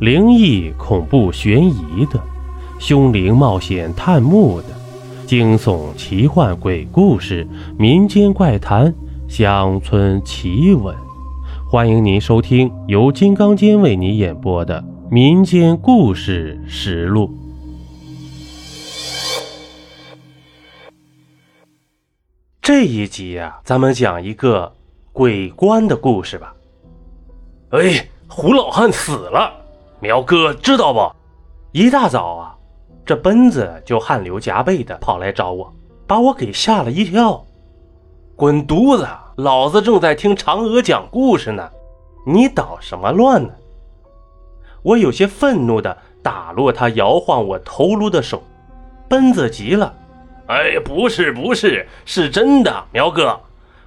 灵异、恐怖、悬疑的，凶灵冒险探墓的，惊悚、奇幻、鬼故事、民间怪谈、乡村奇闻，欢迎您收听由金刚间为您演播的《民间故事实录》。这一集呀、咱们讲一个鬼棺的故事吧。哎，胡老汉死了，苗哥知道不？一大早啊，这奔子就汗流浃背的跑来找我，把我给吓了一跳。滚犊子！老子正在听嫦娥讲故事呢，你捣什么乱呢？我有些愤怒的打落他摇晃我头颅的手。奔子急了，哎，不是不是，是真的，苗哥，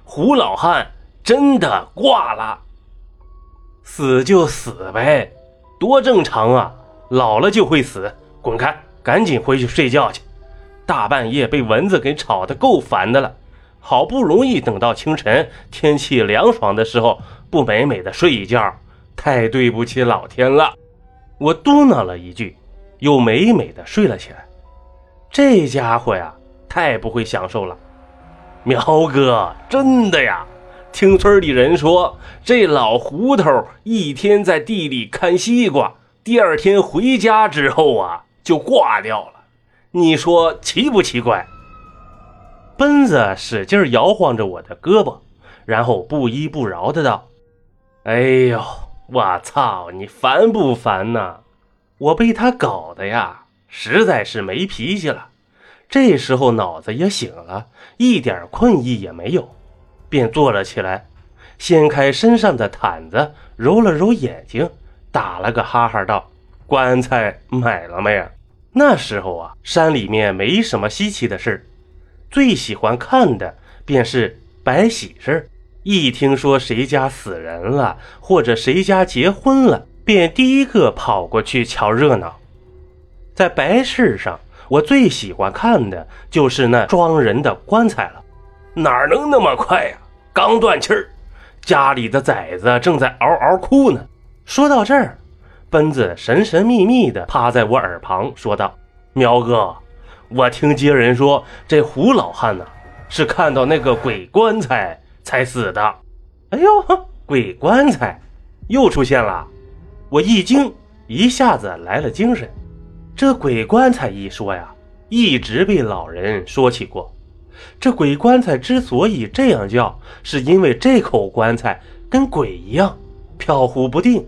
胡老汉真的挂了。死就死呗，多正常啊！老了就会死，滚开，赶紧回去睡觉去。大半夜被蚊子给吵得够烦的了，好不容易等到清晨，天气凉爽的时候，不美美的睡一觉，太对不起老天了。我嘟囔了一句，又美美的睡了起来。这家伙呀，太不会享受了。苗哥，真的呀！听村里人说，这老胡头一天在地里看西瓜，第二天回家之后啊，就挂掉了。你说奇不奇怪？奔子使劲摇晃着我的胳膊，然后不依不饶的道：“哎呦，我操，你烦不烦呐？我被他搞的呀，实在是没脾气了。这时候脑子也醒了，一点困意也没有，便坐了起来，掀开身上的毯子，揉了揉眼睛，打了个哈哈道：‘棺材买了没？’那时候啊，山里面没什么稀奇的事儿。”最喜欢看的便是摆喜事一听说谁家死人了，或者谁家结婚了，便第一个跑过去瞧热闹。在白事上，我最喜欢看的就是那装人的棺材了。哪能那么快呀、刚断气儿，家里的崽子正在嗷嗷哭呢。说到这儿，奔子神神秘秘地趴在我耳旁说道：“苗哥。”我听街人说，这胡老汉呐、是看到那个鬼棺材才死的。哎呦，鬼棺材又出现了！我一惊，一下子来了精神。这鬼棺材一说呀，一直被老人说起过。这鬼棺材之所以这样叫，是因为这口棺材跟鬼一样飘忽不定，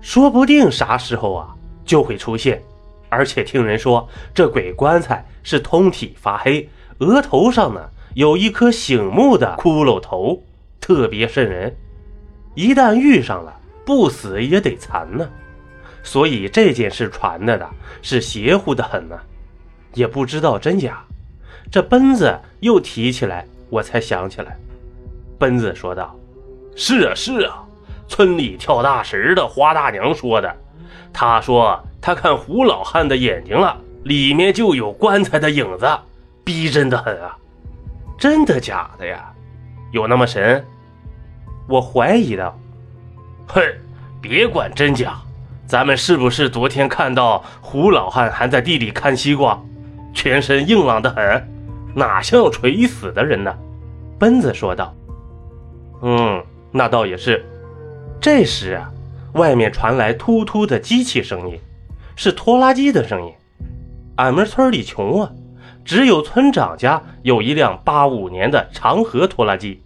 说不定啥时候啊就会出现。而且听人说，这鬼棺材是通体发黑，额头上呢有一颗醒目的骷髅头，特别瘆人。一旦遇上了，不死也得残呢。所以这件事传的的是邪乎的很呢，也不知道真假。这奔子又提起来，我才想起来。奔子说道：“是啊，是啊，村里跳大神的花大娘说的。她说。”她看胡老汉的眼睛了，里面就有棺材的影子，逼真的很啊！真的假的呀？有那么神？我怀疑的。哼，别管真假，咱们是不是昨天看到胡老汉还在地里看西瓜，全身硬朗的很，哪像垂死的人呢？奔子说道。嗯，那倒也是。这时啊，外面传来突突的机器声音。是拖拉机的声音。俺们村里穷啊，只有村长家有一辆八五年的长河拖拉机，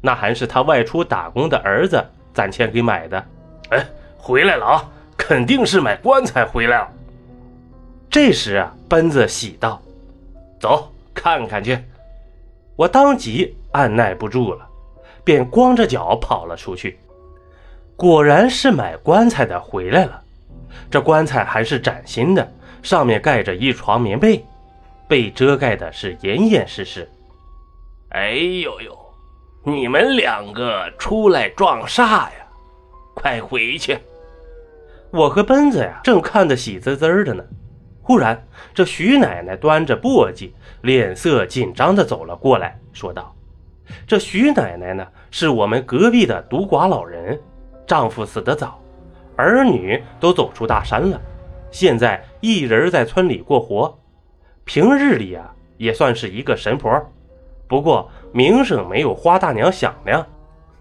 那还是他外出打工的儿子攒钱给买的。哎，回来了啊，肯定是买棺材回来了。这时啊，奔子喜道：“走，看看去。”我当即按耐不住了，便光着脚跑了出去。果然是买棺材的回来了。这棺材还是崭新的，上面盖着一床棉被，被遮盖的是严严实实。哎呦呦，你们两个出来撞啥呀？快回去！我和奔子呀正看得喜滋滋的呢，忽然这徐奶奶端着簸箕，脸色紧张地走了过来，说道：“这徐奶奶呢，是我们隔壁的独寡老人，丈夫死得早。”儿女都走出大山了，现在一人在村里过活。平日里啊，也算是一个神婆，不过名声没有花大娘响亮。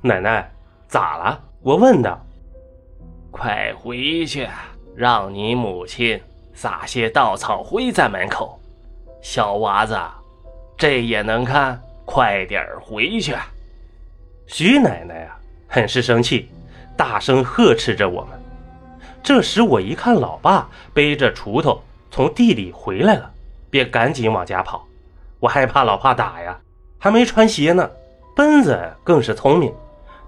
奶奶，咋了？我问道。快回去，让你母亲撒些稻草灰在门口。小娃子，这也能看？快点回去！徐奶奶啊，很是生气，大声呵斥着我们。这时我一看，老爸背着锄头从地里回来了，便赶紧往家跑。我害怕老爸打呀，还没穿鞋呢。奔子更是聪明，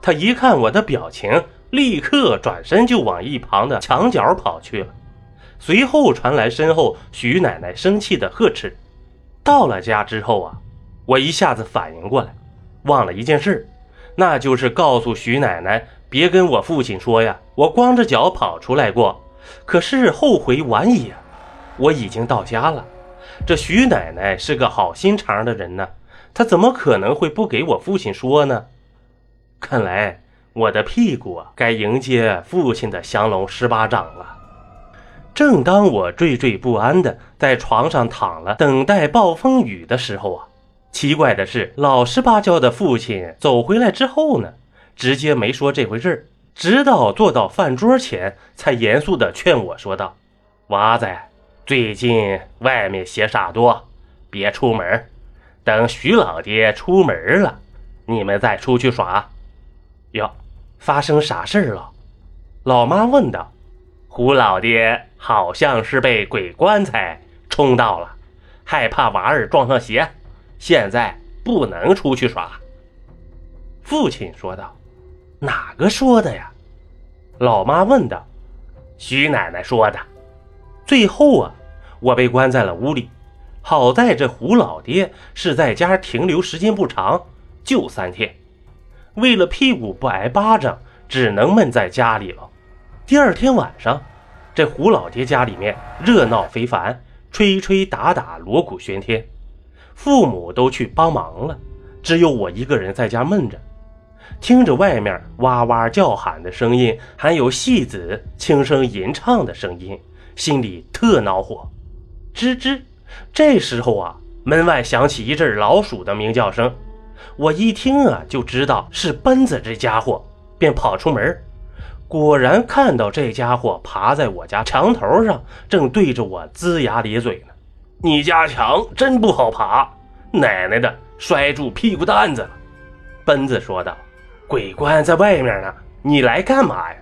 他一看我的表情，立刻转身就往一旁的墙角跑去了。随后传来身后徐奶奶生气的呵斥。到了家之后啊，我一下子反应过来，忘了一件事，那就是告诉徐奶奶别跟我父亲说呀，我光着脚跑出来过。可是后悔晚矣，我已经到家了。这徐奶奶是个好心肠的人呢，她怎么可能会不给我父亲说呢？看来我的屁股该迎接父亲的降龙十八掌了。正当我惴惴不安的在床上躺了，等待暴风雨的时候啊，奇怪的是，老实巴交的父亲走回来之后呢，直接没说这回事直到坐到饭桌前，才严肃的劝我说道：“娃子，最近外面邪煞多，别出门，等徐老爹出门了，你们再出去耍。”哟，发生啥事了？老妈问道。胡老爹好像是被鬼棺材冲到了，害怕娃儿撞上邪，现在不能出去耍。父亲说道：“哪个说的呀？”老妈问道。“徐奶奶说的。”最后啊，我被关在了屋里。好在这胡老爹是在家停留时间不长，就三天。为了屁股不挨巴掌，只能闷在家里了。第二天晚上，这胡老爹家里面热闹非凡，吹吹打打，锣鼓喧天，父母都去帮忙了，只有我一个人在家闷着，听着外面哇哇叫喊的声音，还有戏子轻声吟唱的声音，心里特恼火。吱吱，这时候啊，门外响起一阵老鼠的鸣叫声，我一听啊，就知道是奔子这家伙，便跑出门。果然看到这家伙爬在我家墙头上，正对着我龇牙咧嘴呢。你家墙真不好爬，奶奶的，摔住屁股蛋子了。奔子说道：“鬼官在外面呢，你来干嘛呀？”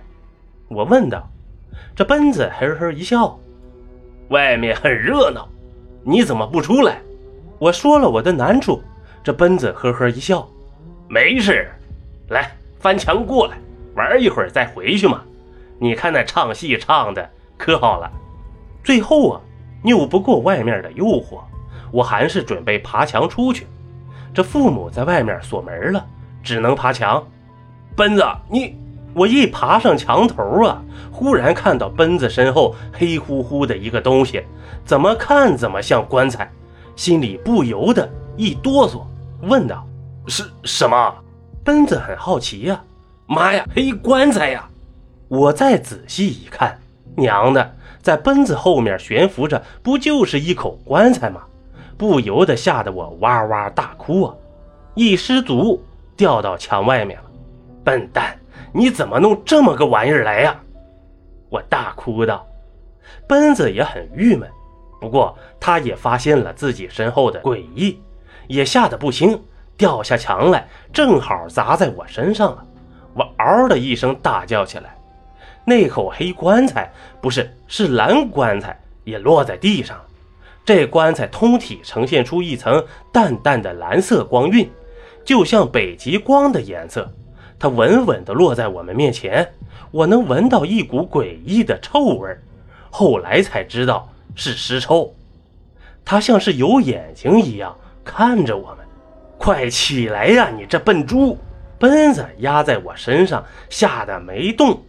我问道。这奔子呵呵一笑：“外面很热闹，你怎么不出来？”我说了我的难处。这奔子呵呵一笑：“没事，来翻墙过来。”玩一会儿再回去嘛，你看那唱戏唱的可好了。最后啊，拗不过外面的诱惑，我还是准备爬墙出去。这父母在外面锁门了，只能爬墙。奔子，你我一爬上墙头啊，忽然看到奔子身后黑乎乎的一个东西，怎么看怎么像棺材，心里不由得一哆嗦，问道：“是什么？”奔子很好奇呀。妈呀，黑棺材呀！我再仔细一看，娘的，在奔子后面悬浮着，不就是一口棺材吗？不由得吓得我哇哇大哭啊！一失足掉到墙外面了。笨蛋，你怎么弄这么个玩意儿来呀？我大哭道。奔子也很郁闷，不过他也发现了自己身后的诡异，也吓得不轻，掉下墙来，正好砸在我身上了。嗷的一声大叫起来，那口黑棺材不是是蓝棺材，也落在地上。这棺材通体呈现出一层淡淡的蓝色光晕，就像北极光的颜色。它稳稳地落在我们面前，我能闻到一股诡异的臭味后来才知道是尸臭。它像是有眼睛一样看着我们。快起来呀，你这笨猪！奔子压在我身上，吓得没动。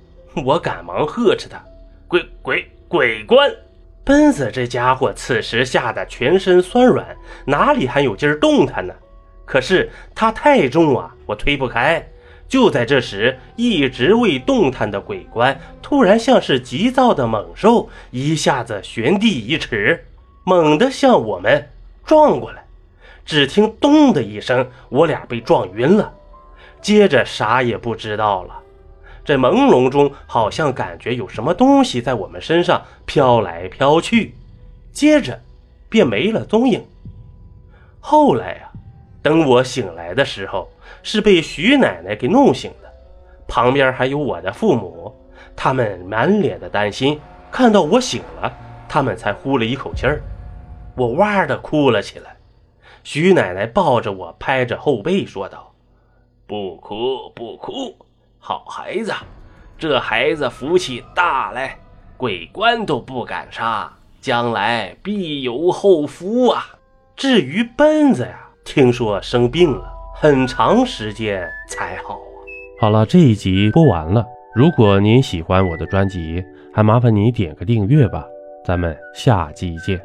我赶忙呵斥他：“鬼鬼鬼官！”奔子这家伙此时吓得全身酸软，哪里还有劲儿动弹呢？可是他太重啊，我推不开，就在这时，一直未动弹的鬼棺突然像是急躁的猛兽，一下子悬地一尺，猛地向我们撞过来。只听“咚”的一声，我俩被撞晕了，接着啥也不知道了。这朦胧中，好像感觉有什么东西在我们身上飘来飘去，接着便没了踪影。后来呀，等我醒来的时候，是被徐奶奶给弄醒的，旁边还有我的父母，他们满脸的担心。看到我醒了，他们才呼了一口气儿，我哇的哭了起来。徐奶奶抱着我，拍着后背说道：“不哭不哭，好孩子，这孩子福气大嘞，鬼官都不敢杀，将来必有后福啊。至于奔子呀，听说生病了，很长时间才好啊。”好了，这一集播完了。如果您喜欢我的专辑，还麻烦你点个订阅吧。咱们下集见。